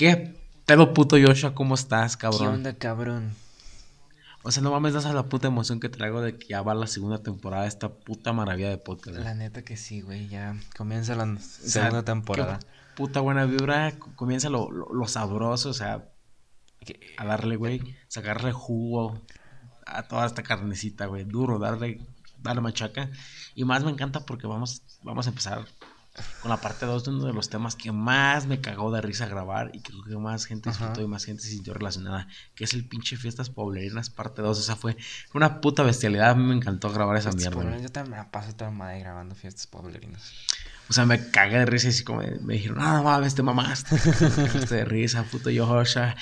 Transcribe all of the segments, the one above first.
¿Qué pedo puto Joshua? ¿Cómo estás, cabrón? ¿Qué onda, cabrón? O sea, no mames, das a la puta emoción que traigo de que ya va la segunda temporada de esta puta maravilla de podcast. La neta que sí, güey. Ya comienza la segunda temporada. Puta buena vibra. Comienza lo, lo, sabroso, o sea, a darle, güey, sacarle jugo a toda esta carnecita, güey. Duro, darle, darle machaca. Y más me encanta porque vamos, vamos a empezar con la parte 2 de uno de los temas que más me cagó de risa grabar y que creo que más gente disfrutó y más gente se sintió relacionada, que es el pinche Fiestas Poblerinas parte 2. Esa fue una puta bestialidad. A mí me encantó grabar esa mierda. Yo también me paso toda madre grabando Fiestas Poblerinas. O sea, me cagué de risa y así como me, dijeron, no, mames, te mamaste. de risa, puto Joshua.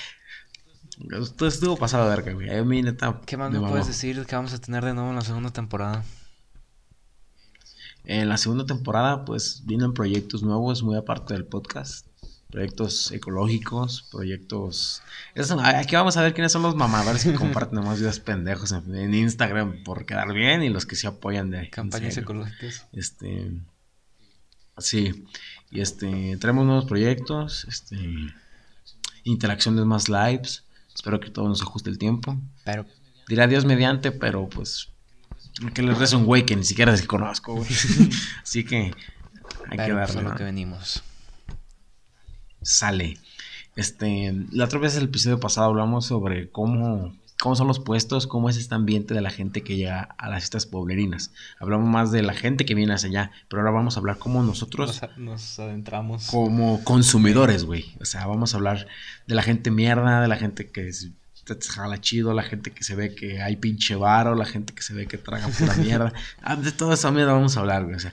Esto estuvo pasado de verga, güey. A mí, neta. ¿Qué más me, puedes decir que vamos a tener de nuevo en la segunda temporada? En la segunda temporada, pues vienen proyectos nuevos, muy aparte del podcast. Proyectos ecológicos, proyectos. aquí vamos a ver quiénes son los mamadores que comparten más videos pendejos en, Instagram por quedar bien y los que se apoyan de. Campañas ecológicas. Este. Sí. Y este. Traemos nuevos proyectos. Este. Interacciones más lives. Espero que todo nos ajuste el tiempo. Pero. Dirá Dios mediante, pero pues que les rezo un güey que ni siquiera se conozco, güey. Así que hay que pues, darle. lo que venimos. Sale. Este, la otra vez el episodio pasado hablamos sobre cómo, cómo son los puestos, cómo es este ambiente de la gente que llega a las fiestas poblerinas. Hablamos más de la gente que viene hacia allá, pero ahora vamos a hablar cómo nosotros nos, adentramos como consumidores, güey. O sea, vamos a hablar de la gente mierda, de la gente que te jala chido, la gente que se ve que hay pinche varo, la gente que se ve que traga pura mierda. Ah, de toda esa mierda vamos a hablar, güey. O sea,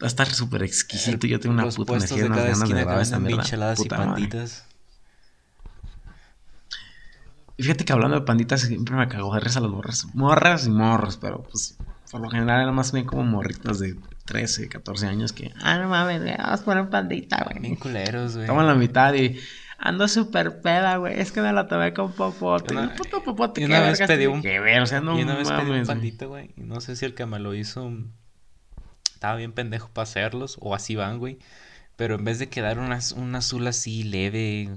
va a estar súper exquisito. Yo tengo una puta energía, unas ganas de grabar esta mierda. Puta y panditas. Y fíjate que hablando de panditas siempre me cago de risa las morras. Morras y morros, pero pues por lo general eran más bien como morritas de 13, 14 años que, ah, no mames, vamos a poner pandita, güey. Bien culeros, güey. Toman la mitad y ando súper peda, güey. Es que me la tomé con popote. Y, puto popote, y una vez pedí un... Que ver, o sea, no y una vez pedí un pandito, güey. Y no sé si el que me lo hizo estaba bien pendejo para hacerlos. O así van, güey. Pero en vez de quedar un azul así leve,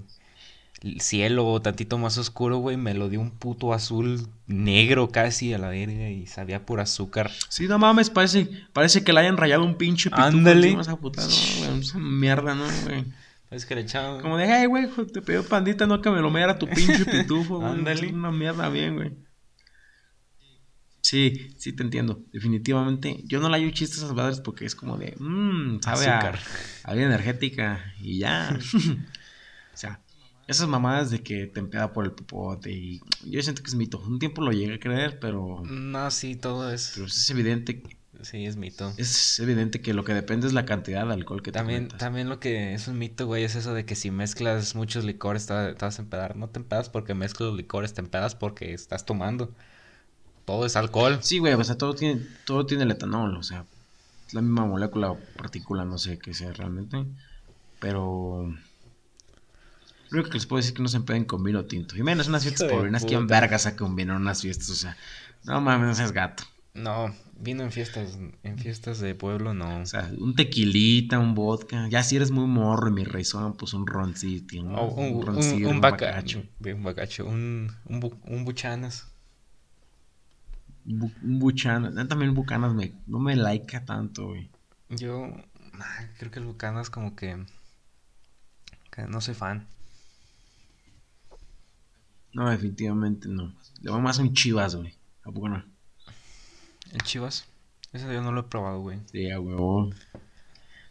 cielo tantito más oscuro, güey, me lo dio un puto azul negro casi a la verga y sabía por azúcar. Sí, no mames, parece, parece que le hayan rayado un pinche pitufo Ándale. Esa mierda, ¿no, güey? Es que le echaban. Como de, hey, güey, te pidió pandita, no que me lo meara tu pinche pitufo, güey. Ándale. Una mierda bien, güey. Sí, sí te entiendo. Definitivamente. Yo no le hallo chistes a esas madres porque es como de, mmm, sabe Azúcar. a, vida energética y ya. o sea, esas mamadas de que te empeda por el popote y yo siento que es mito. Un tiempo lo llegué a creer, pero... No, sí, todo es... Pero es evidente Sí, es mito. Es evidente que lo que depende es la cantidad de alcohol que también, te También lo que es un mito, güey, es eso de que si mezclas muchos licores te, vas a empedar. No te empedas porque mezclas los licores, te empedas porque estás tomando. Todo es alcohol. Sí, güey, o sea, todo tiene, todo tiene el etanol, o sea, es la misma molécula o partícula, no sé qué sea realmente. Pero... Lo único que les puedo decir es que no se empeden con vino tinto. Y menos unas fiestas pobres, que vergas a con vino en unas fiestas, o sea... No mames, no seas gato. No, vino en fiestas, en fiestas de pueblo no. O sea, un tequilita, un vodka. Ya si eres muy morro y mi son pues un roncito, un, un, roncito, un, un, bacacho, un bacacho, un, un, buchanas. un buchanas, también bucanas me, no me laica tanto, güey. Yo creo que el bucanas como que, que no soy fan. No, definitivamente no. Le va más un chivas, güey. ¿A poco no? ¿El Chivas? Ese yo no lo he probado, güey. Sí, a huevo.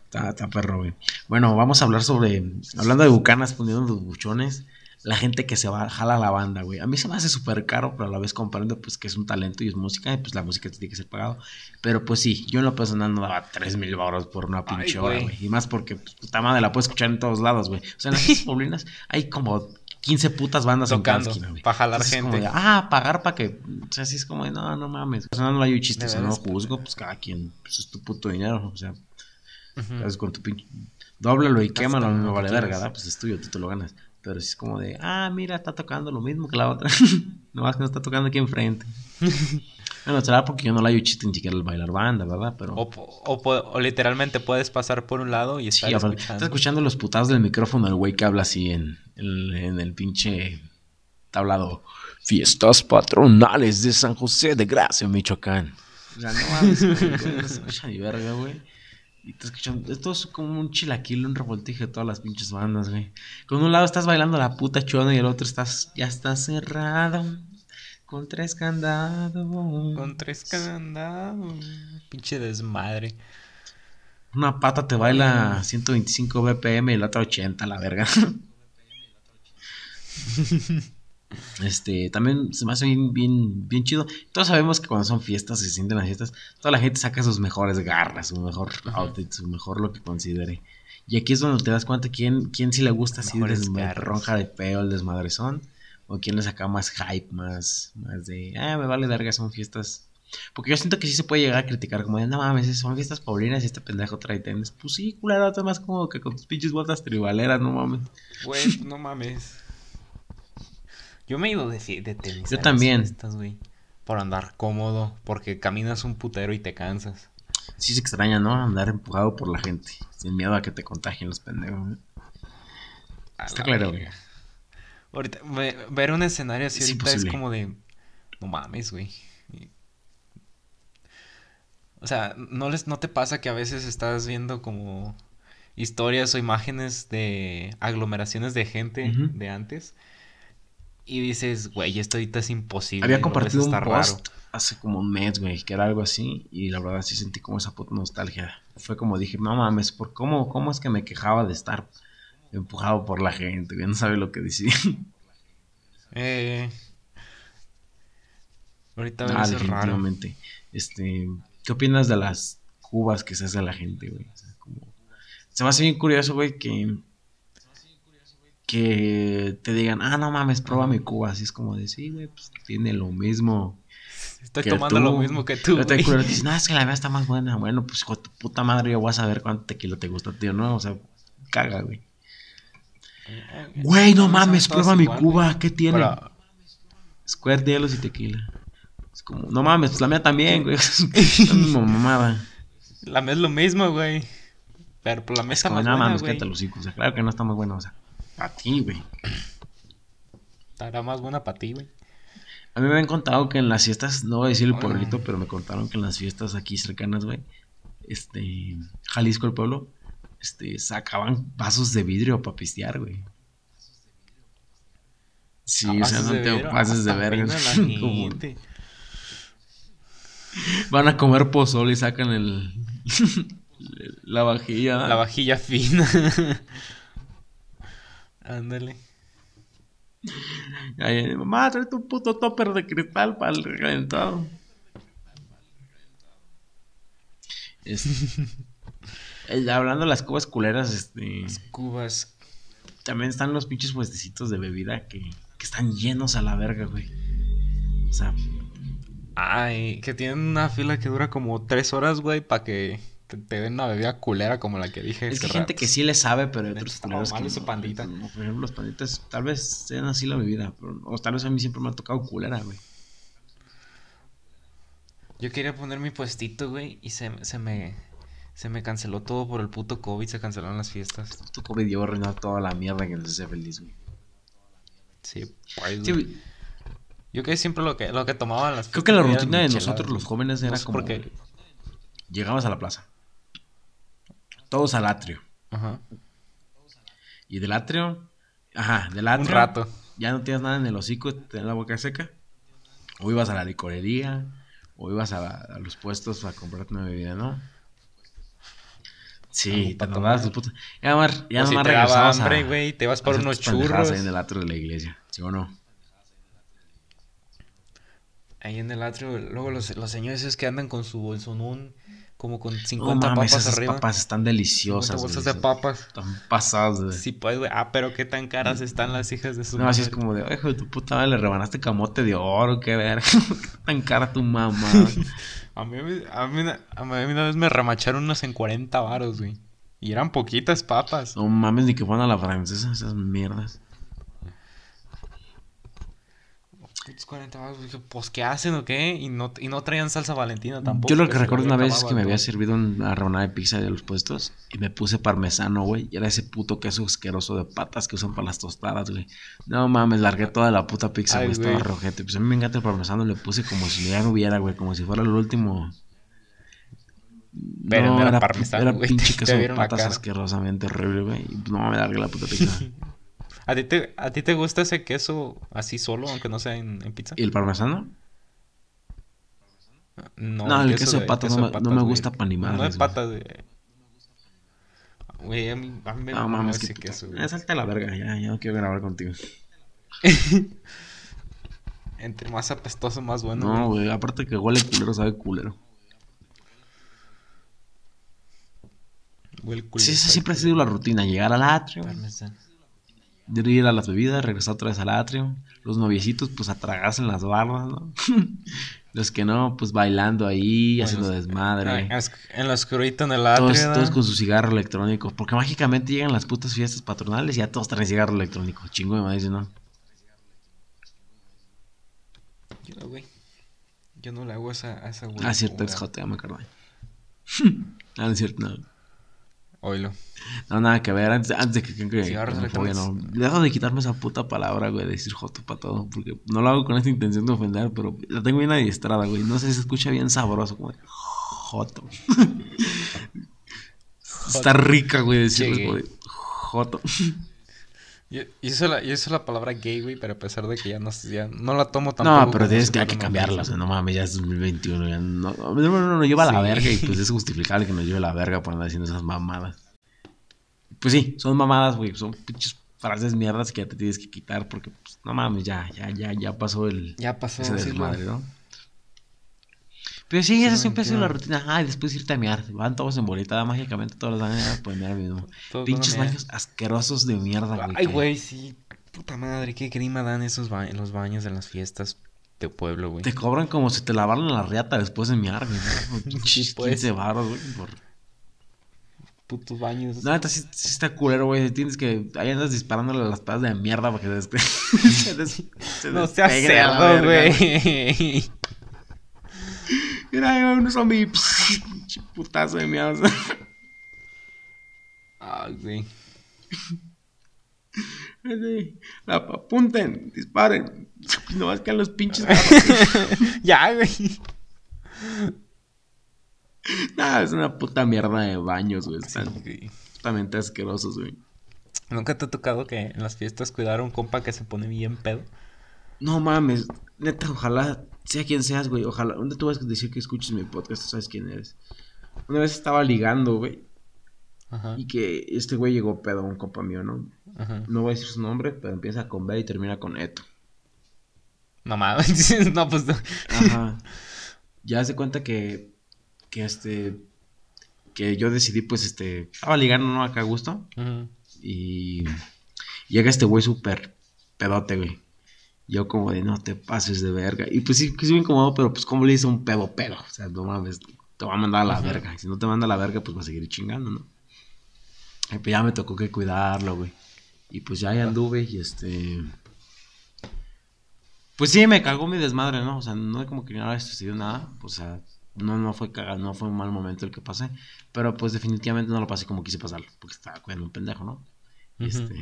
Está, está perro, güey. Bueno, vamos a hablar sobre. Hablando de bucanas, poniendo los buchones. La gente que se va, jala la banda, güey. A mí se me hace súper caro, pero a la vez comprendo, pues, que es un talento y es música, y pues la música tiene que ser pagado. Pero pues sí, yo en lo personal no daba 3 mil baros por una pinche hora, güey. Y más porque, pues, puta madre, la puedes escuchar en todos lados, güey. O sea, en las poblinas hay como 15 putas bandas tocando para jalar gente. ah, pagar para que. O sea, así es como de, no, no mames. O sea, no hay chistes, no lo juzgo, pues cada quien, pues es tu puto dinero. O sea, uh con tu pinche. Dóblalo y quémalo, no vale verga, ¿verdad? Pues es tuyo, tú te lo ganas. Pero si es como de, ah, mira, está tocando lo mismo que la otra. no más que no está tocando aquí enfrente. bueno, será porque yo no la hay chiste ni siquiera el bailar banda, ¿verdad? Pero... O, literalmente puedes pasar por un lado y estar escuchando. Estás escuchando los putados del micrófono del güey que habla así en, en, en el pinche tablado. Fiestas patronales de San José de Gracia, Michoacán. O sea, no mames, güey, no se escucha ni verga, güey. Y te escuchan, esto es como un chilaquil, un revoltijo de todas las pinches bandas, güey. Con un lado estás bailando la puta chona y el otro estás, ya está cerrado. Con tres candados. Con tres candados. Pinche desmadre. Una pata te baila 125 BPM y la otra 80, la verga. Este, también se me hace bien, bien, bien chido. Todos sabemos que cuando son fiestas, se sienten las fiestas, toda la gente saca sus mejores garras, su mejor outfit, su mejor lo que considere. Y aquí es donde te das cuenta quién, quién sí le gusta así ronja de peo, el desmadrezón, o quién le saca más hype, más, más de, ah, me vale verga, son fiestas. Porque yo siento que sí se puede llegar a criticar, como de, no mames, son fiestas paulinas y este pendejo trae tenis. Pues sí, culero, más como que con tus pinches botas tribaleras, no mames. Güey, no mames. Yo me he ido de, de tenis. Yo también. fiestas, güey. Por andar cómodo, porque caminas un putero y te cansas. Sí se extraña, ¿no? Andar empujado por la gente, sin miedo a que te contagien los pendejos. ¿eh? Está la claro, güey. Ahorita, ve- ver un escenario así Es ahorita es como de. No mames, güey. O sea, ¿no, les, ¿no te pasa que a veces estás viendo como historias o imágenes de aglomeraciones de gente de antes? Y dices, güey, esto ahorita es imposible. Había compartido un post hace como un mes, güey, que era algo así, y la verdad sí sentí como esa puta nostalgia. Fue como dije, no mames, ¿por cómo, cómo es que me quejaba de estar empujado por la gente? güey? No sabe lo que decía. Eh, ahorita ver Ah, raro. definitivamente. Este, ¿qué opinas de las cubas que se hace la gente, güey? O sea, como- Se me hace bien curioso, güey, que que te digan, ah, no mames, prueba mi cuba. Así es como de, sí, güey, pues tiene lo mismo. Estoy que tomando tú. lo mismo que tú. Te te dicen, no, es que la mía está más buena. Bueno, pues hijo de tu puta madre, yo voy a saber cuánto tequila te gusta, tío, ¿no? O sea, caga, güey. Güey, no mames, prueba mi igual, cuba, güey. ¿qué tiene? Pero- Square de hielos y tequila. Es como, no mames, pues la mía también, güey. Es la misma mamada. La mía es lo mismo, güey. Pero por la mía Es está como, más no buena, mames, güey. los hijos. O sea, claro que no está muy buena, o sea, a ti, güey. Estará más buena para ti, güey. A mí me han contado que en las fiestas, no voy a decir el Ah. pueblito, pero me contaron que en las fiestas aquí cercanas, güey, este, Jalisco, el pueblo, este, sacaban vasos de vidrio para pistear, güey. Sí, o sea, no te pases de hasta verga. Como van a comer pozole y sacan el, la vajilla. La vajilla fina. Ándale. Ay, mamá, trae tu puto topper de cristal para el reventado. Es- Eh, hablando de las cubas culeras, este, Cubas. también están los pinches puestecitos de bebida que, que están llenos a la verga, güey. O sea, Ay, que tienen una fila que dura como tres horas, güey, para que te, te den una bebida culera como la que dije. es que hay gente que sí le sabe, pero hay otros culeros que ese no. pandita. No, por ejemplo, los panditas tal vez sean así la bebida, pero, o tal vez a mí siempre me ha tocado culera, güey. Yo quería poner mi puestito, güey, y se, se me se me canceló todo por el puto COVID, se cancelaron las fiestas. Tu COVID llevó a arruinar toda la mierda que nos hace feliz, güey. Sí, pues, Sí, güey. Yo que siempre lo que lo que tomaba en las Creo que la rutina de nosotros los jóvenes No era sé como por qué. llegabas a la plaza. Todos al atrio. Ajá. Y del atrio, ajá, del atrio. Un rato. Ya no tienes nada en el hocico, tenías la boca seca. O ibas a la licorería, o ibas a, a los puestos a comprarte una bebida, ¿no? Sí, te pa' nomás tu tomar. puta. Ya nomás, ya si nomás te daba hambre, güey, te vas a por hacer unos tus churros. ahí en el atrio de la iglesia, ¿sí o no? Ahí en el atrio, luego los, los señores esos que andan con su bolsonón, como con No 50 mames, papas esas arriba. papas están 50 deliciosas. bolsas de papas. Están pasadas, güey. Sí, pues, güey. Ah, pero qué tan caras están las hijas de su No, así es como de, hijo de tu puta madre, le rebanaste camote de oro, qué ver. qué tan cara tu mamá. A mí, a, mí, a mí una vez me remacharon unos en 40 varos, güey. Y eran poquitas papas. No mames, ni que fueran a la francesa, esas mierdas. Putos 40 baros. Dije, pues, ¿qué hacen o qué? Y no, y no traían salsa valentina tampoco. Yo lo que recuerdo una vez es que me había servido una rebanada de pizza de los puestos y me puse parmesano, güey. Y era ese puto queso asqueroso de patas que usan para las tostadas, güey. No mames, largué toda la puta pizza, güey. Estaba rojete. Pues a mí me encanta el parmesano, le puse como si ya no hubiera, güey. Como si fuera el último. Pero no era era, parmesano, era pinche queso de patas asquerosamente horrible, güey. No me largué la puta pizza. ¿A ti, te, ¿A ti te gusta ese queso así solo, aunque no sea en, en pizza? ¿Y el parmesano? No, No, el queso de patas no me- no me gusta pa' ni No de güey. patas, güey. Güey, a mí, a mí me No mames, ese queso, güey. Eh, Salte a la verga, ya, ya no quiero grabar contigo. Entre más apestoso, más bueno. No, güey. güey, aparte que huele culero, sabe culero. Huele Sí, esa culero, siempre ha sido la rutina, llegar al atrio, Parmesano. Ir a las bebidas, regresar otra vez al atrio. Los noviecitos, pues a tragarse en las barbas, ¿no? Los que no, pues bailando ahí, Bueno, haciendo desmadre. Es- En lo oscurito, en el todos, atrio. todos con su cigarro electrónico. Porque mágicamente llegan las putas fiestas patronales y ya todos traen cigarro electrónico. Chingo de madre, ¿no? Yo, güey. Yo no le hago esa, a esa güey. Ah, cierto, es Joder. jote, ya me acordé. ah, no es cierto, no. Oílo. No, nada que ver, antes, antes de que que que homofobia, no. Dejo de quitarme esa puta palabra, güey, de decir joto para todo, porque no lo hago con esta intención de ofender, pero la tengo bien adiestrada, güey. No sé si se escucha bien sabroso, como de joto. Está rica, güey, decirlo Sí. como de joto. Yo, uso la, yo la palabra gay, güey, pero a pesar de que ya no, ya no la tomo tampoco. No, pero tienes que, hay que cambiarla, o sea, no mames, ya es 2021, ya no, no, no, no, no, lleva a la Sí. verga y pues es justificable que nos lleve la verga por andar haciendo esas mamadas. Pues sí, son mamadas, güey, son pinches frases mierdas que ya te tienes que quitar porque, pues, no mames, ya, ya, ya, ya pasó el, Ya pasó, ese sí, desmadre, ¿no? Pero sí, esa siempre ha sido la rutina. Ah, y después irte a mear. Van todos en bolita, mágicamente todos los años pues mear mismo. Todos Pinches mear. baños asquerosos de mierda, güey. Ay, güey, sí. Puta madre, qué grima dan esos ba- los baños de las fiestas de pueblo, güey. Te cobran como si te lavaran la riata después de miar, güey. ¿no? Pinches pues. 15 baros, güey. Por... Putos baños. La neta sí, sí está culero, güey. Tienes que. Ahí andas disparándole a las patas de mierda para que des- se, des... se no seas cerdo, güey. Va un zombie. Putazo de mierda. Ay, güey. Así, la- Apunten, disparen. No más que a los pinches. ya, güey. Nah, es una puta mierda de baños, güey. Están Sí, putamente asquerosos, güey. ¿Nunca te ha tocado que en las fiestas cuidar a un compa que se pone bien pedo? No mames, neta, ojalá sea quien seas, güey. Ojalá. ¿Dónde tú vas a decir que escuches mi podcast? Tú sabes quién eres. Una vez estaba ligando, güey. Ajá. Y que este güey llegó pedo a un compa mío, ¿no? Ajá. No voy a decir su nombre, pero empieza con B y termina con Eto. No mames. no, pues no. Ajá. ya se cuenta que. Que este. Que yo decidí, pues, este. Estaba ligando, ¿no? Acá a gusto. Ujú. Y. Llega este güey súper pedote, güey. Yo como de, no te pases de verga. Y pues sí, que es bien incómodo, pero pues como le hice un pedo pedo. O sea, no mames, te va a mandar a la Ajá. verga. Si no te manda a la verga, pues va a seguir chingando, ¿no? Y pues ya me tocó que cuidarlo, güey. Y pues ya ahí anduve y este... Pues sí, me cagó mi desmadre, ¿no? O sea, no es como que no haya sucedido nada. O sea, no, no fue cagado, no fue un mal momento el que pasé. Pero pues definitivamente no lo pasé como quise pasarlo. Porque estaba cuidando un pendejo, ¿no? Y, Ujú. Este...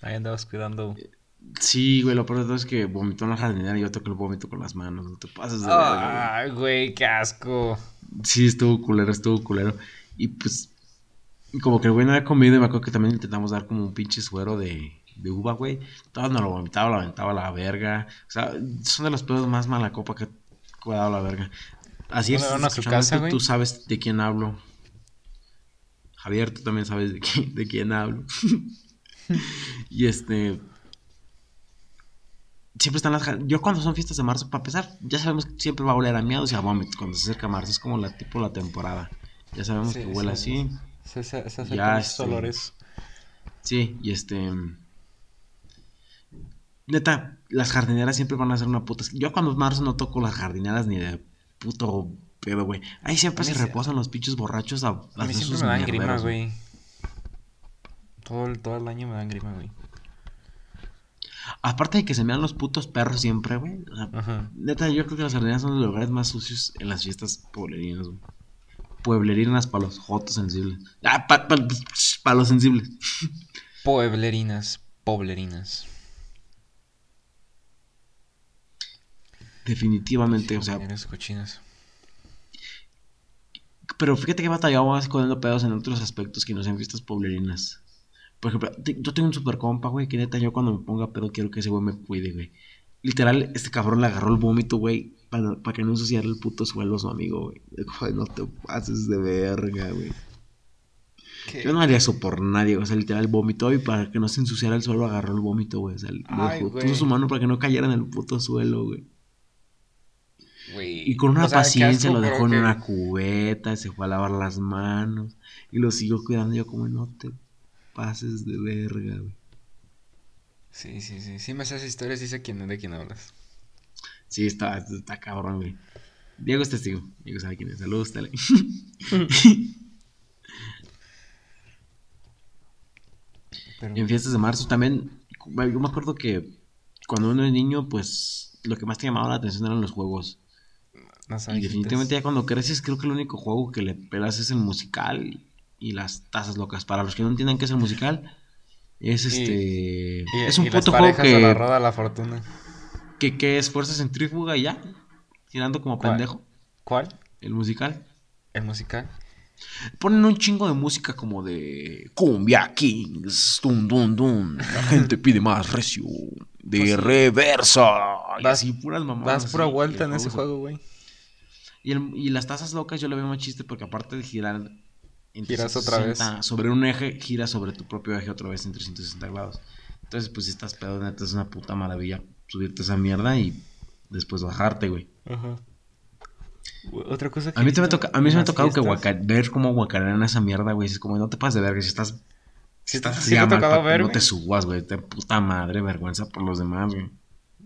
Ahí andabas cuidando. Sí, güey, lo peor de todo es que vomitó en la jardinera y yo toqué el vómito con las manos. No te pases de Ay, güey, qué asco. Sí, estuvo culero, estuvo culero. Y pues, como que el güey no había comido y me acuerdo que también intentamos dar como un pinche suero de, de uva, güey. Todo nos lo vomitaba, lo aventaba a la verga. O sea, son de los pedos más mala copa que he dado la verga. Así ¿No es, a su casa, güey? tú sabes de quién hablo. Javier, tú también sabes de quién, de quién hablo. y este. Siempre están las. Yo, cuando son fiestas de marzo, para empezar, ya sabemos que siempre va a oler a miados y a vómito cuando se acerca marzo. Es como la tipo la temporada. Ya sabemos Sí, que huele sí. así. Se, se, se Ya, este, olores. Sí, y este. Neta, las jardineras siempre van a ser una puta. Yo cuando es marzo no toco las jardineras ni de puto pedo, güey. Ahí siempre A mí se reposan los pinches borrachos a, A mí hacer siempre me dan grima, güey. Todo el, todo el año me dan grima, güey. Aparte de que se me dan los putos perros siempre, güey. O sea, Ajá. neta, yo creo que las sardinas son los lugares más sucios en las fiestas pueblerinas, güey. Pueblerinas para los jotos sensibles. Ah, para los sensibles. Pueblerinas, poblerinas. Definitivamente, o sea. Cochinas. Pero fíjate que he batallado más con pedos en otros aspectos que no sean fiestas pueblerinas. Por ejemplo, yo tengo un super compa, güey, que neta yo cuando me ponga pedo quiero que ese güey me cuide, güey. Literal, este cabrón le agarró el vómito, güey, para, para que no ensuciara el puto suelo a su amigo, güey. Ay, no te pases de verga, güey. Yo no haría eso por nadie, o sea, literal vomitó y para que no se ensuciara el suelo agarró el vómito, güey. O sea, güey. puso su mano para que no cayera en el puto suelo, güey. Güey. Y con una O sea, qué paciencia asco, lo dejó en que- una cubeta, se fue a lavar las manos y lo siguió cuidando. Yo como no te pases de verga, güey. Sí, sí, sí. Sí me haces historias y sé quién, de quién hablas. Sí, está, está cabrón, güey. Diego es testigo. Diego sabe quién es. Saludos, Tele. Pero... en fiestas de marzo también, yo me acuerdo que cuando uno es niño, pues lo que más te llamaba la atención eran los juegos. Las Y definitivamente ya cuando creces, creo que el único juego que le pelas es el musical y las tazas locas. Para los que no entiendan qué es el musical, es Y- este. Y, es un y las puto juego parejas de la que, roda la fortuna. que, que es fuerza centrífuga y ya. Tirando como ¿Cuál? pendejo. ¿Cuál? El musical. ¿El musical? Ponen un chingo de música como de Cumbia Kings, dun dun dun. La gente pide más recio, de Pues reversa. Y Das- así puras mamadas. Das pura vuelta el en ese se- juego, güey. Y, y las tazas locas yo le veo más chiste porque aparte de girar Giras otra 360 sobre un eje, giras sobre tu propio eje otra vez en 360 grados. Entonces, pues si estás pedo, neta, es una puta maravilla subirte esa mierda y después bajarte, güey. Ajá. Otra cosa que A mí, te me toca, a mí se me ha tocado que guaca- ver cómo guacarean esa mierda, güey. Es como, no te pases de verga, si estás... Si estás sí así te tocado ver, no te subas, güey. Te puta madre, vergüenza por los demás, güey.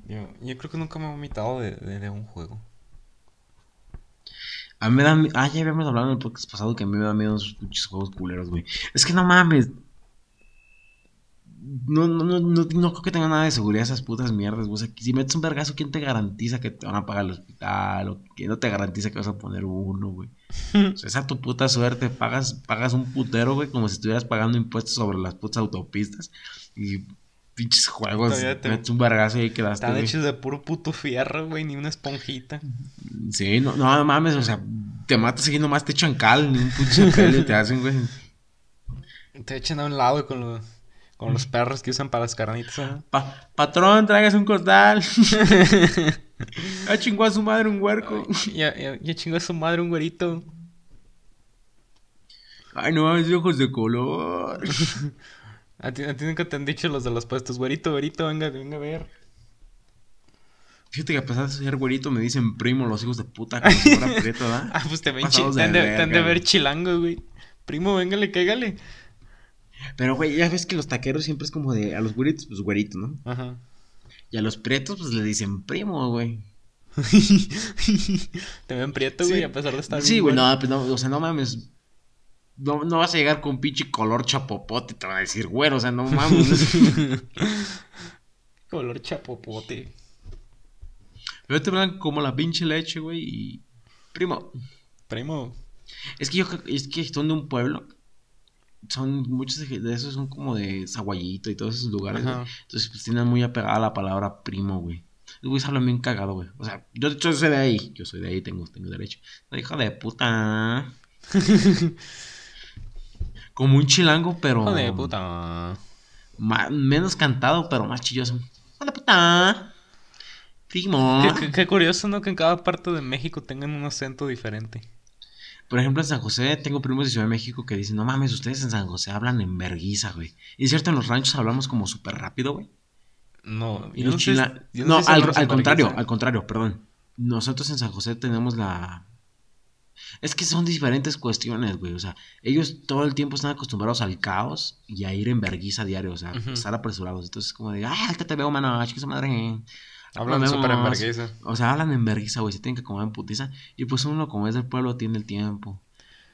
Yo, yo creo que nunca me he vomitado de, de, de un juego. A mí me da... Ah, ya habíamos hablado en el podcast pasado que a mí me da miedo esos pinches juegos culeros, güey. Es que no mames. No, no, no, no, no creo que tenga nada de seguridad esas putas mierdas, güey. O sea, si metes un vergazo, ¿quién te garantiza que te van a pagar el hospital? O quién no te garantiza que vas a poner uno, güey. O sea, esa tu puta suerte. Pagas, pagas un putero, güey, como si estuvieras pagando impuestos sobre las putas autopistas. Y pinches juegos, Todavía te- metes un vergazo y ahí quedaste, Están hechos de puro puto fierro, güey, ni una esponjita. Sí, no, no mames, o sea, te matas y nomás te echan cal, ni un pinche pelo te hacen, güey. Te echan a un lado con los, con los perros que usan para las carnitas. ¿no? Pa- patrón, tráigase un costal. Ya chingó a su madre un huerco. Ya, ya, ya chingó a su madre un güerito. Ay, no mames, ojos de color. A ti, a ti nunca te han dicho los de los puestos. Güerito, güerito, venga, venga a ver. Fíjate que a pesar de ser güerito me dicen primo los hijos de puta como si fuera prieto, ¿verdad? Ah, pues te ven chi- Pasados te han de han de ver chilango, güey. Primo, véngale, cáigale. Pero, güey, ya ves que los taqueros siempre es como de a los güeritos, pues güerito, ¿no? Ajá. Y a los prietos, pues le dicen primo, güey. te ven prieto, Sí. güey, a pesar de estar Sí, güey, no, pues no, o sea, no mames. No, no vas a llegar con pinche color chapopote te van a decir, güero, o sea, no mames. Color chapopote. Pero te hablan como la pinche leche, güey, y... Primo, Primo. es que yo es que son de un pueblo. Son, muchos de esos son como de Zaguayito y todos esos lugares, güey. Entonces, pues tienen muy apegada la palabra primo, güey. Los güeyes hablan bien cagado, güey. O sea, yo, yo soy de ahí. Yo soy de ahí, tengo, tengo derecho. No, hijo de puta. Como un chilango, pero... Hijo de puta. ma- menos cantado, pero más chilloso. De puta. Primo. Qué, qué- qué curioso, ¿no? Que en cada parte de México tengan un acento diferente. Por ejemplo, en San José tengo primos de Ciudad de México que dicen, no mames, ustedes en San José hablan en verguiza, güey. Y es cierto, en los ranchos hablamos como súper rápido, güey. No, Y no sé- No, sé si al, contrario, al contrario, perdón. Nosotros en San José tenemos la... Es que son diferentes cuestiones, güey. O sea, ellos todo el tiempo están acostumbrados al caos y a ir en verguiza diario, o sea, estar apresurados. Entonces, como de, ah, que te veo, mano, chica, madre. Hablan súper en vergüenza. O sea, hablan en vergüenza, güey, se tienen que comer en putiza. Y pues uno, como es del pueblo, tiene el tiempo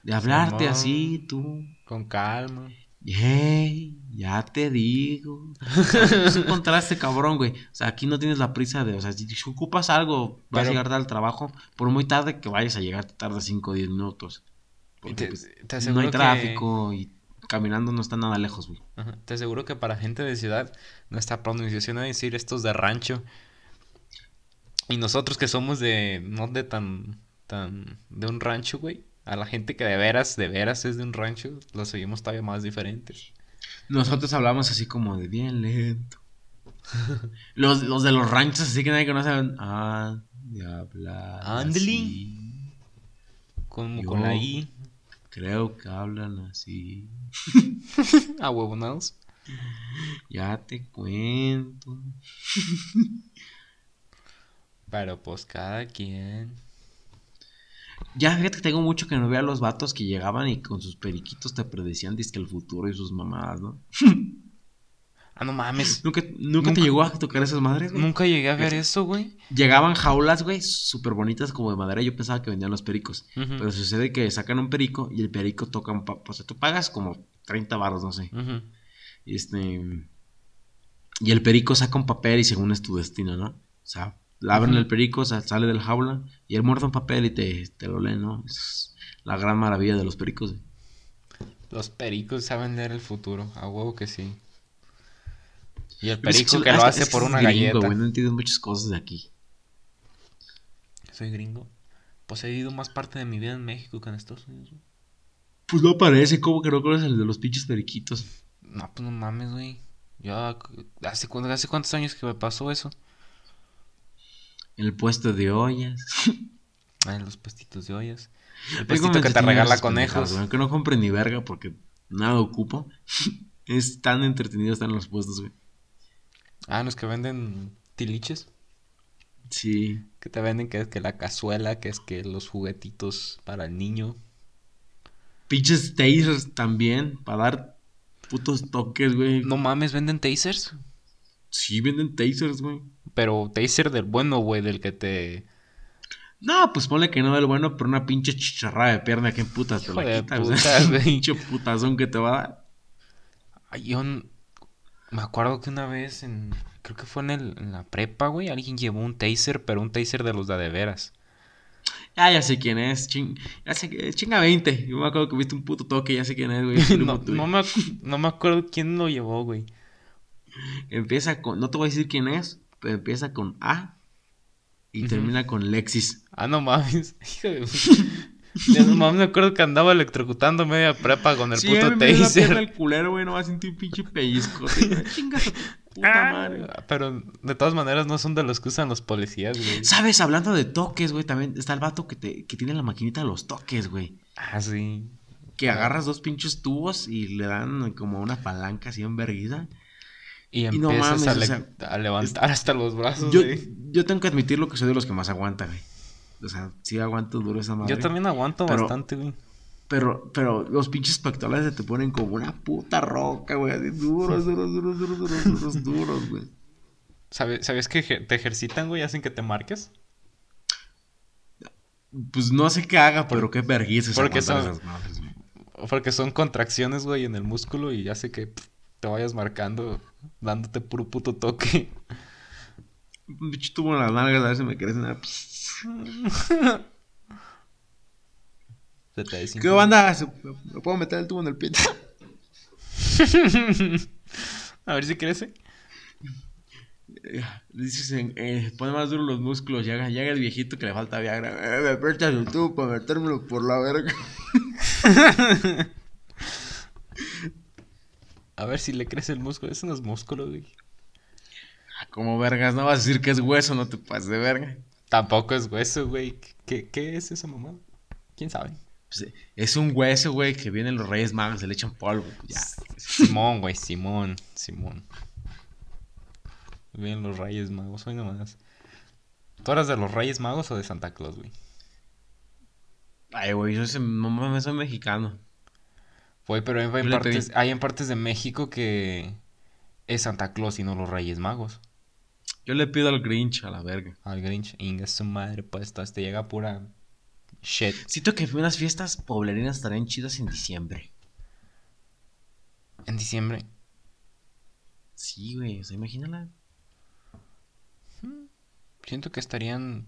de hablarte Simón. así, tú. Con calma. Hey, ya te digo. Es un contraste cabrón, güey. O sea, aquí no tienes la prisa de, o sea, si ocupas algo, vas Pero- a llegar al trabajo, por muy tarde que vayas a llegar, te tarda 5 o 10 minutos. Porque, Te- pues, te no hay que- tráfico y caminando no está nada lejos, güey. Ajá, Te aseguro que para gente de ciudad, nuestra pronunciación es decir estos de rancho. Y nosotros que somos de, no de tan, tan, de un rancho, güey. A la gente que de veras, de veras es de un rancho, los seguimos todavía más diferentes. Nosotros hablamos así como de bien lento. los, los de los ranchos, así que nadie conoce. Ah, de hablar. Así. Como Yo- con la I, Creo que hablan así. a huevonados. Ya te cuento. Pero pues cada quien. Ya fíjate que tengo mucho que no veo a los vatos que llegaban y con sus periquitos te predecían que el futuro y sus mamadas, ¿no? Ah, no mames. ¿Nunca, nunca, Nunca. te llegó a tocar esas madres, güey? Nunca llegué a ver eso, güey. Llegaban jaulas, güey, súper bonitas como de madera. Yo pensaba que vendían los pericos. Pero sucede que sacan un perico y el perico toca un... O sea, tú pagas como 30 barros, no sé. Y este... Y el perico saca un papel y según es tu destino, ¿no? O sea, abren el perico, sa- sale del jaula y él muerde un papel y te, te lo lee, ¿no? Es la gran maravilla de los pericos. güey. Los pericos saben leer el futuro, a huevo que sí. Y el es perico que- lo hace es que por una gringo, galleta. güey, no entiendes muchas cosas de aquí. Soy gringo. Pues he vivido más parte de mi vida en México que en Estados Unidos. güey. Pues no parece, como que no conoces el de los pinches periquitos. No, pues no mames, güey. Ya, ¿hace, ¿hace cuántos años que me pasó eso? El puesto de ollas. Ah, los puestitos de ollas. El puestito que te regala conejos. güey, Aunque no compren ni verga porque nada ocupo. es tan entretenido estar en los puestos, güey. Ah, los que venden tiliches. Sí. Que te venden que es que la cazuela, que es que los juguetitos para el niño. Pinches tasers también, para dar putos toques, güey. No mames, venden tasers. Sí, venden tasers, güey. Pero taser del bueno, güey, del que te... No, pues ponle que no del bueno, pero una pinche chicharrada de pierna, ¿qué putas te la quita, puta, güey. pinche putazón que te va a dar. Ay, Yo me acuerdo que una vez en... Creo que fue en, el, en la prepa, güey. Alguien llevó un taser, pero un taser de los de de veras. Ah, ya sé quién es. Ching, ya sé que chinga 20. Yo me acuerdo que viste un puto toque, ya sé quién es, güey. No, no me, no me acuerdo quién lo llevó, güey. Empieza con, no te voy a decir quién es, pero empieza con A y termina con Lexis. Ah, no mames. Hijo de... Ya no mames, me acuerdo que andaba electrocutando media prepa con el Sí, puto me taser. el culero, güey, no va a sentir un pinche pellizco. Chingas a tu puta madre. Ah, pero de todas maneras no son de los que usan los policías, güey. ¿Sabes? Hablando de toques, güey, también está el vato que, te, que tiene la maquinita de los toques, güey. Ah, sí. Que agarras dos pinches tubos y le dan como una palanca así en Y Y no empiezas mames, a, o le- sea, a levantar hasta los brazos, Yo, güey. yo tengo que admitir lo que soy de los que más aguanta, güey. O sea, sí aguanto duro esa madre. Yo también aguanto Pero- bastante, güey. Pero, pero los pinches pectorales se te ponen como una puta roca, güey. Así duros, duros, duros, duros, duros, duros, duros, güey. ¿Sabe- ¿Sabes que te ejercitan, güey? Hacen que te marques. Pues no sé qué haga, pero qué vergüenza porque son- esas madres, güey. Porque son contracciones, güey, en el músculo y hace que pff, te vayas marcando, dándote puro puto toque. Un pinche tubo en las nalgas, a ver si me ah, Se te ¿Qué? ¿Se- ¿Me puedo meter el tubo en el pie? A ver si crece. Eh, Dices, eh, pone más duro los músculos. Llega, llega el viejito que le falta Viagra. Eh, me prestas el tubo para metérmelo por la verga. A ver si le crece el músculo. Eso no es músculo, güey. Ah, Como vergas, no vas a decir que es hueso, no te pases de verga. Tampoco es hueso, güey. ¿Qué, qué es esa mamá? ¿Quién sabe? Pues, eh, es un hueso, güey, que vienen los Reyes Magos, se le echan polvo. pues, Ya. Simón, güey, Simón, Simón. Bien los Reyes Magos, hoy nomás. ¿Tú eras de los Reyes Magos o de Santa Claus, güey? Ay, güey, yo soy, no mames, soy mexicano. Güey, pero hay, partes, en partes de México que es Santa Claus y no los Reyes Magos. Yo le pido al Grinch a la verga. Al Grinch, inga su madre, pues te llega pura shit. Siento que unas fiestas poblerinas estarían chidas en diciembre. En diciembre. Sí, güey, o sea, imagínala. Siento que estarían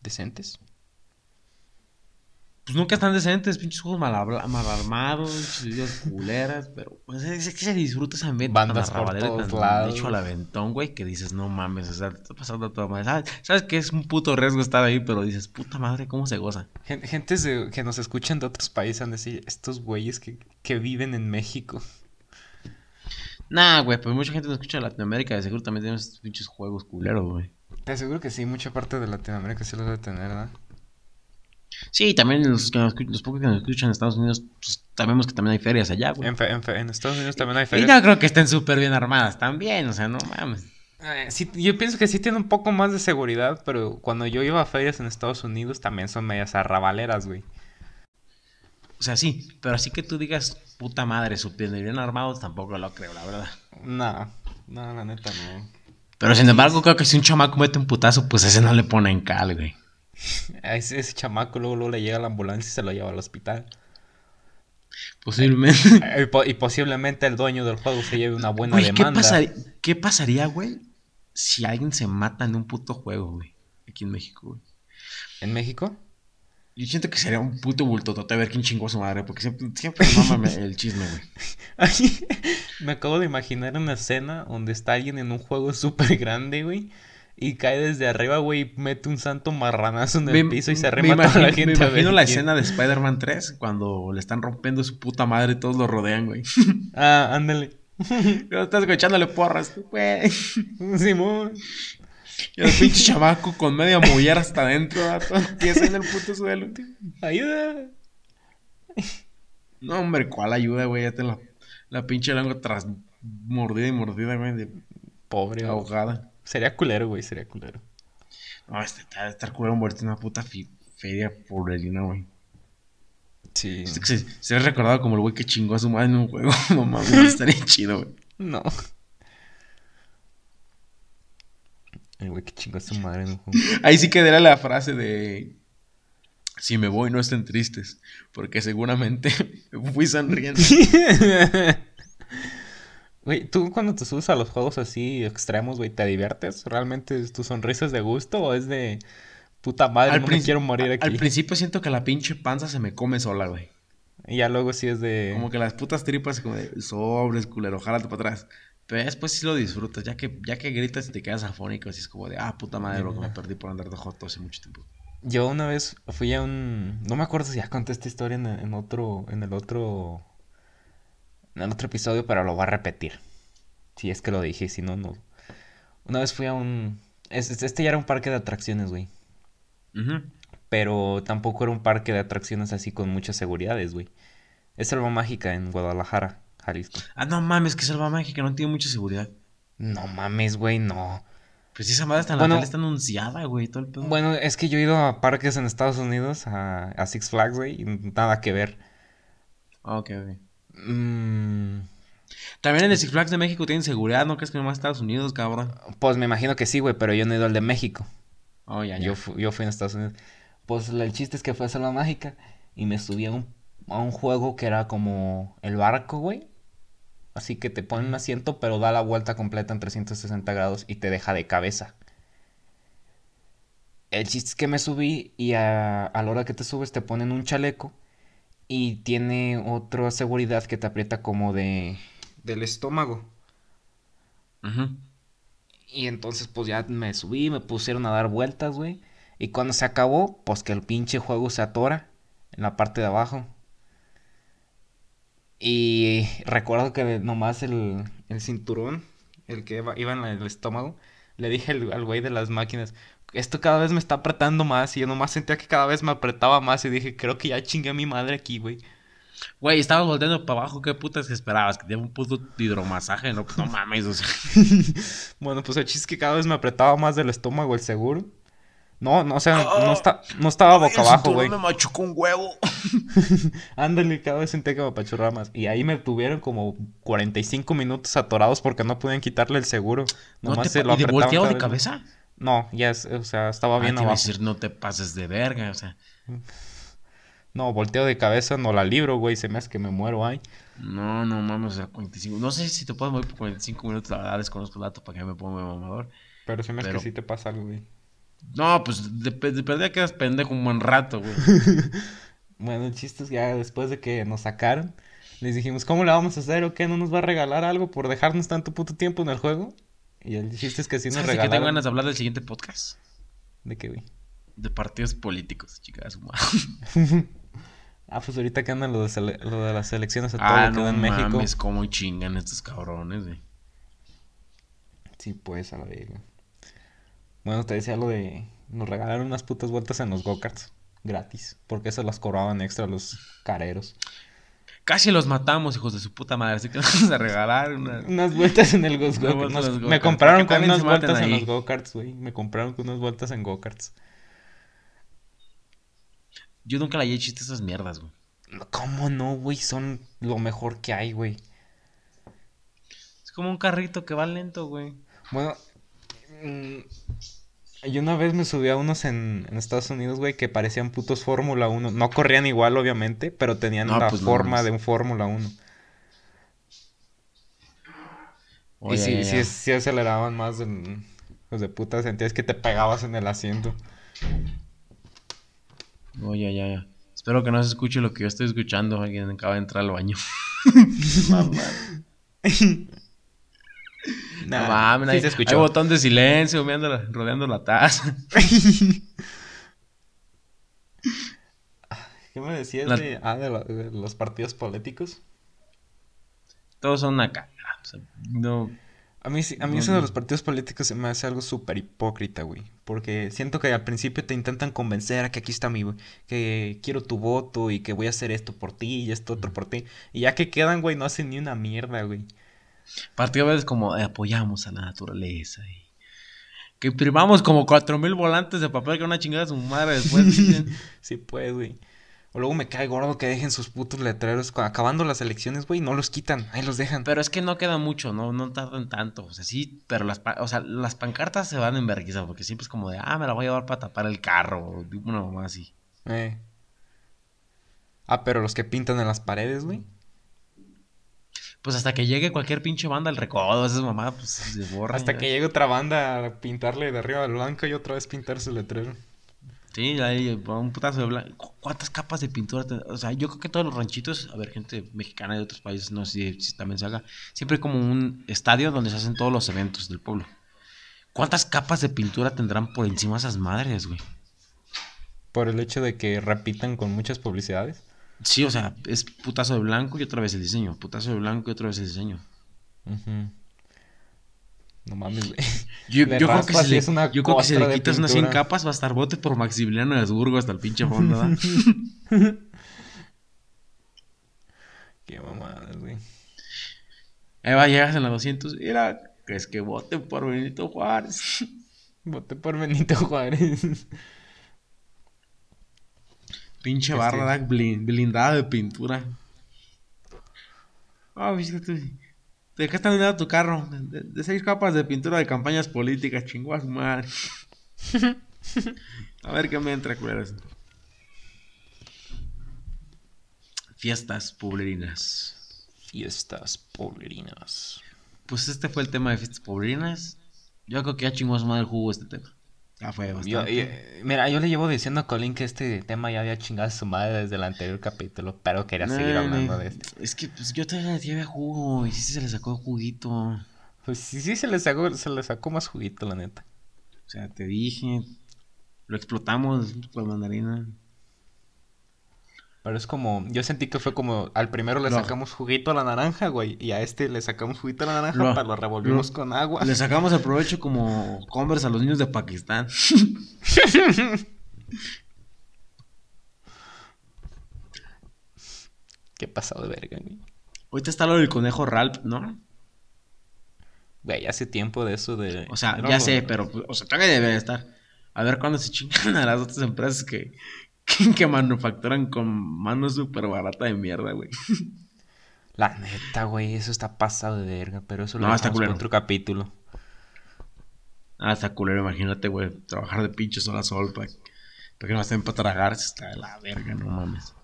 decentes. Pues nunca están decentes, pinches juegos mal, habla- mal armados, videos culeras, pero pues es que se disfruta ese ambiente Bandas tan por todos tan lados. hecho al aventón, güey, que dices, no mames, o sea, te está pasando a toda madre. ¿Sabes, sabes que es un puto riesgo estar ahí, pero dices, puta madre, ¿cómo se goza? Gen- Gentes de- que nos escuchan de otros países han de decir, estos güeyes que, que viven en México. Nah, güey, pues mucha gente nos escucha de Latinoamérica, de seguro también tenemos estos pinches juegos culeros, güey. Te aseguro que sí, mucha parte de Latinoamérica sí los debe tener, ¿verdad? Sí, también los, que nos los pocos que nos escuchan en Estados Unidos, pues sabemos que también hay ferias allá, güey. En, fe- en fe- en Estados Unidos también hay Y ferias. no creo que estén súper bien armadas también, o sea, no mames. Eh, sí, yo pienso que sí tiene un poco más de seguridad, pero cuando yo iba a ferias en Estados Unidos también son medias arrabaleras, güey. O sea, sí, pero así que tú digas, puta madre, súper bien armados, tampoco lo creo, la verdad. No, no, la neta no. Pero sin embargo, creo que si un chamaco mete un putazo, pues ese no le pone en cal, güey. A ese, ese chamaco luego, luego le llega la ambulancia y se lo lleva al hospital. Posiblemente. Eh, Y, po- y posiblemente el dueño del juego se lleve una buena Güey, ¿qué, demanda. ¿qué pasaría, güey, si alguien se mata en un puto juego, güey? Aquí en México, güey. ¿En México? Yo siento que sería un puto bultotote a ver quién chingó a su madre, porque siempre, siempre mama el chisme, güey. Me acabo de imaginar una escena donde está alguien en un juego súper grande, güey. Y cae desde arriba, güey, y mete un santo marranazo en el Me- piso y se arrima a la gente. Me imagino la escena de Spider-Man 3 cuando le están rompiendo su puta madre y todos lo rodean, güey. Ah, ándale. Pero estás echándole porras, güey. Simón. Y el pinche chamaco con media mollera hasta adentro, empieza en el puto suelo. Ayuda. No, hombre, ¿cuál ayuda, güey? Ya te la, la pinche lengua tras mordida y mordida, güey, de Pobre. güey. ahogada. Sería culero, güey, sería culero. No, este estar culero morirte en una puta feria pueblerina, güey. Sí. Que Se, se ve recordado como el güey que chingó a su madre en un juego. No mames, estaría chido, güey. No. El güey que chingó a su madre en un juego. Ahí sí quedaría la frase de... Si me voy, no estén tristes, porque seguramente fui sonriendo. Güey, ¿tú cuando te subes a los juegos así extremos, güey, te diviertes? ¿Realmente tu sonrisa es de gusto o es de puta madre, no me quiero morir aquí? Al principio siento que la pinche panza se me come sola, güey. Y ya luego sí es de... Como que las putas tripas como de sobres, culero, jálate para atrás. Pero después sí lo disfrutas, ya que, ya que gritas y te quedas afónico, así es como de, ah, puta madre, lo que me perdí por andar de joto hace mucho tiempo. Yo una vez fui a un... No me acuerdo si ya conté esta historia en, en otro... En el otro... En otro episodio, pero lo voy a repetir. Si es que lo dije, si no, no. Una vez fui a un... es- es- Este ya era un parque de atracciones, güey. Pero tampoco era un parque de atracciones así con muchas seguridades, güey. Es Selva Mágica en Guadalajara, Jalisco. Ah, no mames, que Selva Mágica no tiene mucha seguridad. No mames, güey, no. Pues esa madre está en la tele, está anunciada, güey, todo el pedo. Bueno, es que yo he ido a parques en Estados Unidos, a, a Six Flags, güey, y nada que ver. Ah, Ok, ok. Mm, También en el Six Flags de México tienen seguridad, ¿no crees que nomás Estados Unidos, cabrón? pues me imagino que sí, güey, pero yo no he ido al de México. Oh, ya, ya. Yo, fu- yo fui en Estados Unidos. Pues el chiste es que fue a Selva Mágica y me subí a un, a un juego que era como el barco, güey. Así que te pone un asiento, pero da la vuelta completa en 360 grados y te deja de cabeza. El chiste es que me subí y a, a la hora que te subes te ponen un chaleco y tiene otra seguridad que te aprieta como de del estómago. Ujú. Y entonces pues ya me subí, me pusieron a dar vueltas, güey. Y cuando se acabó, pues que el pinche juego se atora en la parte de abajo. Y recuerdo que nomás el, el cinturón, el que iba, iba en el estómago, le dije al, al güey de las máquinas, esto cada vez me está apretando más. Y yo nomás sentía que cada vez me apretaba más y dije, creo que ya chingué a mi madre aquí, güey. Güey, estabas volteando para abajo, ¿qué putas esperabas? Que te un puto hidromasaje, no, no mames, o sea. Bueno, pues el chiste es que cada vez me apretaba más del estómago el seguro. No, no, o sea, no, está, no estaba boca El abajo, güey. me machucó un huevo. Ándale, cada vez sentía que me apachurraba más. Y ahí me tuvieron como 45 minutos atorados porque no podían quitarle el seguro. ¿No Nomás te se lo ¿Y de volteado de más. No, ya, es- o sea, estaba Ah, bien te iba a abajo. decir, no te pases de verga, o sea. No, volteo de cabeza, no la libro, güey. Se me hace que me muero, ay. No, no mames, o sea, 45. No sé si te puedo mover por 45 minutos, la verdad desconozco el dato para que me ponga mamador. Pero se me hace Pero- que sí te pasa algo, güey. No, pues de, de perdida quedas pendejo un buen rato, güey. Bueno, el chiste es que ya después de que nos sacaron, les dijimos, ¿cómo le vamos a hacer o qué? ¿No nos va a regalar algo por dejarnos tanto puto tiempo en el juego? Y el chiste es que sí nos ¿Sabes de qué tengo regalaron. ganas de hablar del siguiente podcast? ¿De qué, güey? De partidos políticos, chicas. Ah, pues ahorita que andan lo de, sele- lo de las elecciones a todo Ah, lo que no da en México. mames, cómo chingan estos cabrones, güey. Sí, pues, a la verga. Bueno, te decía lo de... Nos regalaron unas putas vueltas en los go-karts. Gratis. Porque se las cobraban extra los careros. Casi los matamos, hijos de su puta madre. Así que nos vamos a regalar una. Unas vueltas en el go los Me compraron con unas vueltas en los go-karts, güey. Me compraron con unas vueltas en go-karts. Yo nunca le hallé chiste a esas mierdas, güey. ¿Cómo no, güey? Son lo mejor que hay, güey. Es como un carrito que va lento, güey. Bueno, mm, yo una vez me subí a unos en, en Estados Unidos, güey, que parecían putos Fórmula 1. No corrían igual, obviamente, pero tenían No, la pues no forma de un Fórmula 1. Oye, y sí, ya, sí, ya. sí aceleraban más del- Los de puta, sentías que te pegabas en el asiento. Oye, ya, ya. Espero que no se escuche lo que yo estoy escuchando. Alguien acaba de entrar al baño. No mames, sí hay, se hay escuchó. botón de silencio rodeando la, rodeando la taza. ¿Qué me decías La- de, ah, de, la- de los partidos políticos? Todos son una cagada. O sea, no. A mí, a mí No, eso de los partidos políticos se me hace algo súper hipócrita, güey. Porque siento que al principio te intentan convencer a que aquí está mi, que quiero tu voto y que voy a hacer esto por ti y esto otro por ti. Y ya que quedan, güey, no hacen ni una mierda, güey. Partido a veces como eh, apoyamos a la naturaleza. Y que imprimamos como cuatro mil volantes de papel que una chingada a su madre después. dicen. Sí, pues, güey. O luego me cae gordo que dejen sus putos letreros acabando las elecciones, güey, no los quitan, ahí los dejan. Pero es que no queda mucho, no, no tardan tanto. O sea, sí, pero las, o sea, las pancartas se van en vergüenza porque siempre es como de, ah, me la voy a llevar para tapar el carro. O una mamá así. Eh. Ah, pero los que pintan en las paredes, güey. Pues hasta que llegue cualquier pinche banda al recodo, esas mamadas, pues se borran. Hasta ya. que llegue otra banda a pintarle de arriba al blanco y otra vez pintarse el letrero. Sí, ahí un putazo de blanco. ¿Cuántas capas de pintura? O sea, yo creo que todos los ranchitos, a ver, gente mexicana de otros países, no sé si, si también se haga, siempre hay como un estadio donde se hacen todos los eventos del pueblo. ¿Cuántas capas de pintura tendrán por encima esas madres, güey? Por el hecho de que repitan con muchas publicidades. Sí, o sea, es putazo de blanco y otra vez el diseño. Putazo de blanco y otra vez el diseño. No mames, güey. Yo, creo que si le, es una yo creo que si le costra de quitas unas 100 pintura. capas va a estar bote por Maximiliano de Habsburgo hasta el pinche fondo, ¿verdad? Qué mamadas, güey. Ahí va, llegas en la 200. Mira, que es que voten por Benito Juárez. Voté por Benito Juárez. Pinche barra blin- blindada de pintura. Ah, fíjate. ¿De qué está blindado tu carro? De, de seis capas de pintura de campañas políticas, su madre. A ver qué me entra, culeras. Fiestas pueblerinas. Fiestas poblerinas. Pues este fue el tema de fiestas pueblerinas. Yo creo que ya chingó su madre el jugo este tema. Ya fue bastante. Yo- yo- mira, yo le llevo diciendo a Colin que este tema ya había chingado a su madre desde el anterior capítulo, pero quería seguir hablando de este. Es que pues, yo todavía le llevé jugo y sí se le sacó juguito. Pues sí, sí se le sacó, se le sacó más juguito, la neta. O sea, te dije, lo explotamos con mandarina. Pero es como, yo sentí que fue como, al primero le sacamos juguito a la naranja, güey, y a este le sacamos juguito a la naranja, Lo- pero lo revolvimos con agua. Le sacamos el provecho como Converse a los niños de Pakistán. Qué pasado de verga, güey. Ahorita está lo del conejo Ralph, ¿no? Güey, hace tiempo de eso de... O sea, ya sé, pero, o sea, todavía debe de estar. A ver cuándo se chingan a las otras empresas que, que, que manufacturan con mano súper barata de mierda, güey. La neta, güey, eso está pasado de verga, pero eso lo No, está para culero. otro capítulo. Ah, está culero, imagínate, güey, trabajar de pinche sol a sol para que no estén para tragarse, está de la verga, no mames.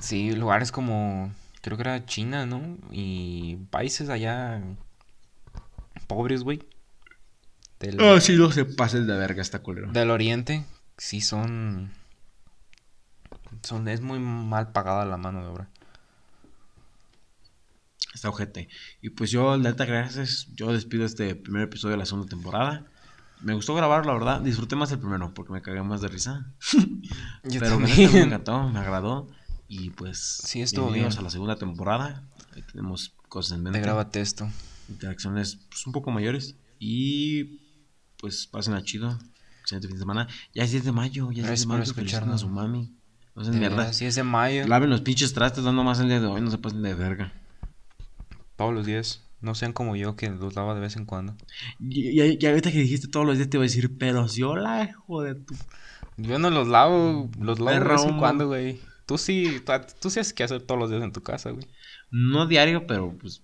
Sí, lugares como, creo que era China, ¿no? Y países allá pobres, güey. Ah, sí, no se pases de verga esta culero. del oriente, sí son... son... Es muy mal pagada la mano de obra. Está ojete. Y pues yo, neta, gracias. Yo despido este primer episodio de la segunda temporada. Me gustó grabar, la verdad. Disfruté más el primero porque me cagué más de risa. Yo Pero me, también. me encantó, me agradó. Y pues, Sí, estuvo bien. a la segunda temporada. Ahí tenemos cosas en mente. Te grábate esto. Interacciones pues, un poco mayores. Y pues pásenla chido. Excelente fin de semana. Ya es 10 de mayo. Ya es 10 Gracias de mayo. Feliciten a escucharnos. su mami. No De mierda. sí, es de mayo. Laven los pinches trastes dando más el día de hoy. No se pasen de verga. Todos los días. No sean como yo que los lava de vez en cuando. Y, y- y ahorita que dijiste todos los días te iba a decir, pero si hola, hijo de tu. Yo no los lavo, los lavo de vez en cuando, güey. Tú sí, tú, tú sí haces que hacer todos los días en tu casa, güey. No diario, pero pues.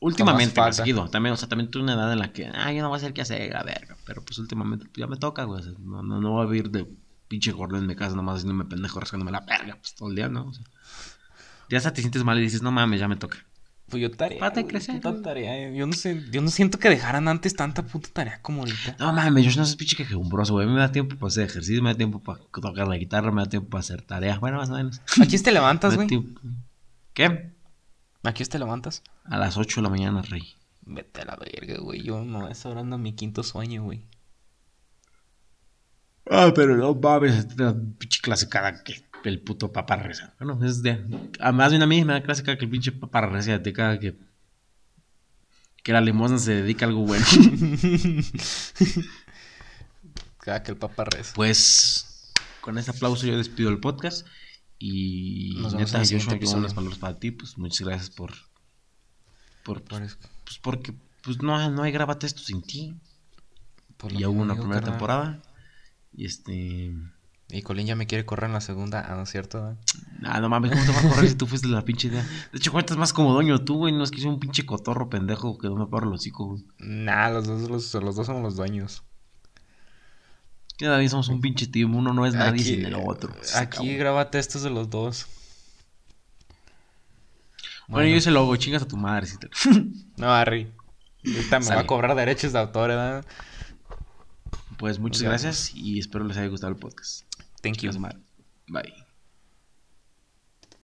Últimamente, Más seguido. También, o sea, también tuve una edad en la que, ah, yo no voy a hacer qué hacer, a verga. Pero pues últimamente pues, ya me toca, güey. no, no, no voy a vivir de pinche gordo en mi casa nomás haciéndome pendejo, rascándome la verga, pues todo el día, ¿no? O sea, ya hasta te sientes mal y dices, no mames, ya me toca. Pues yo tarea. Crecer, tarea. Yo no sé, yo no siento que dejaran antes tanta puta tarea como ahorita. No mames, yo no soy pinche quejumbroso, güey. A me da tiempo para hacer ejercicio, me da tiempo para tocar la guitarra, me da tiempo para hacer tareas. Bueno, más o menos. Aquí te levantas, güey. tiempo. ¿Qué? Aquí te levantas. A las 8 de la mañana, rey. Vete a la verga, güey. Yo no, es ahora ando mi quinto sueño, güey. Ah, pero no mames, pinche clase cada que el puto papá reza. Bueno, es de. ah, Más bien a mí me da clase cada que el pinche papá reza de cada que. Que la limosna se dedica a algo bueno. Cada que el papá reza. pues. Con este aplauso yo despido el podcast. Y. Nos neta, siguiente tengo unas palabras para ti. Pues muchas gracias por. Por. Pues, pues porque. Pues no, no hay grabate esto sin ti. por Y ya hubo una primera temporada. Y este. Y Colín ya me quiere correr en la segunda. Ah, no es cierto, ¿verdad? Ah, no mames, ¿cómo te vas a correr si tú fuiste la pinche idea? De hecho, cuentas más como dueño tú, güey. No es que soy un pinche cotorro pendejo que no me paro el hocico, güey. Nah, los dos, los, los dos somos los dueños. Cada día somos un pinche team. Uno no es nadie Aquí- sin el otro. Se Aquí acabó. grábate estos de los dos. Bueno, yo hice logo. Chingas a tu madre. Si te... No, Harry. Ahorita me va a cobrar derechos de autor, ¿verdad? Pues muchas gracias y espero les haya gustado el podcast. Thank you. Bye.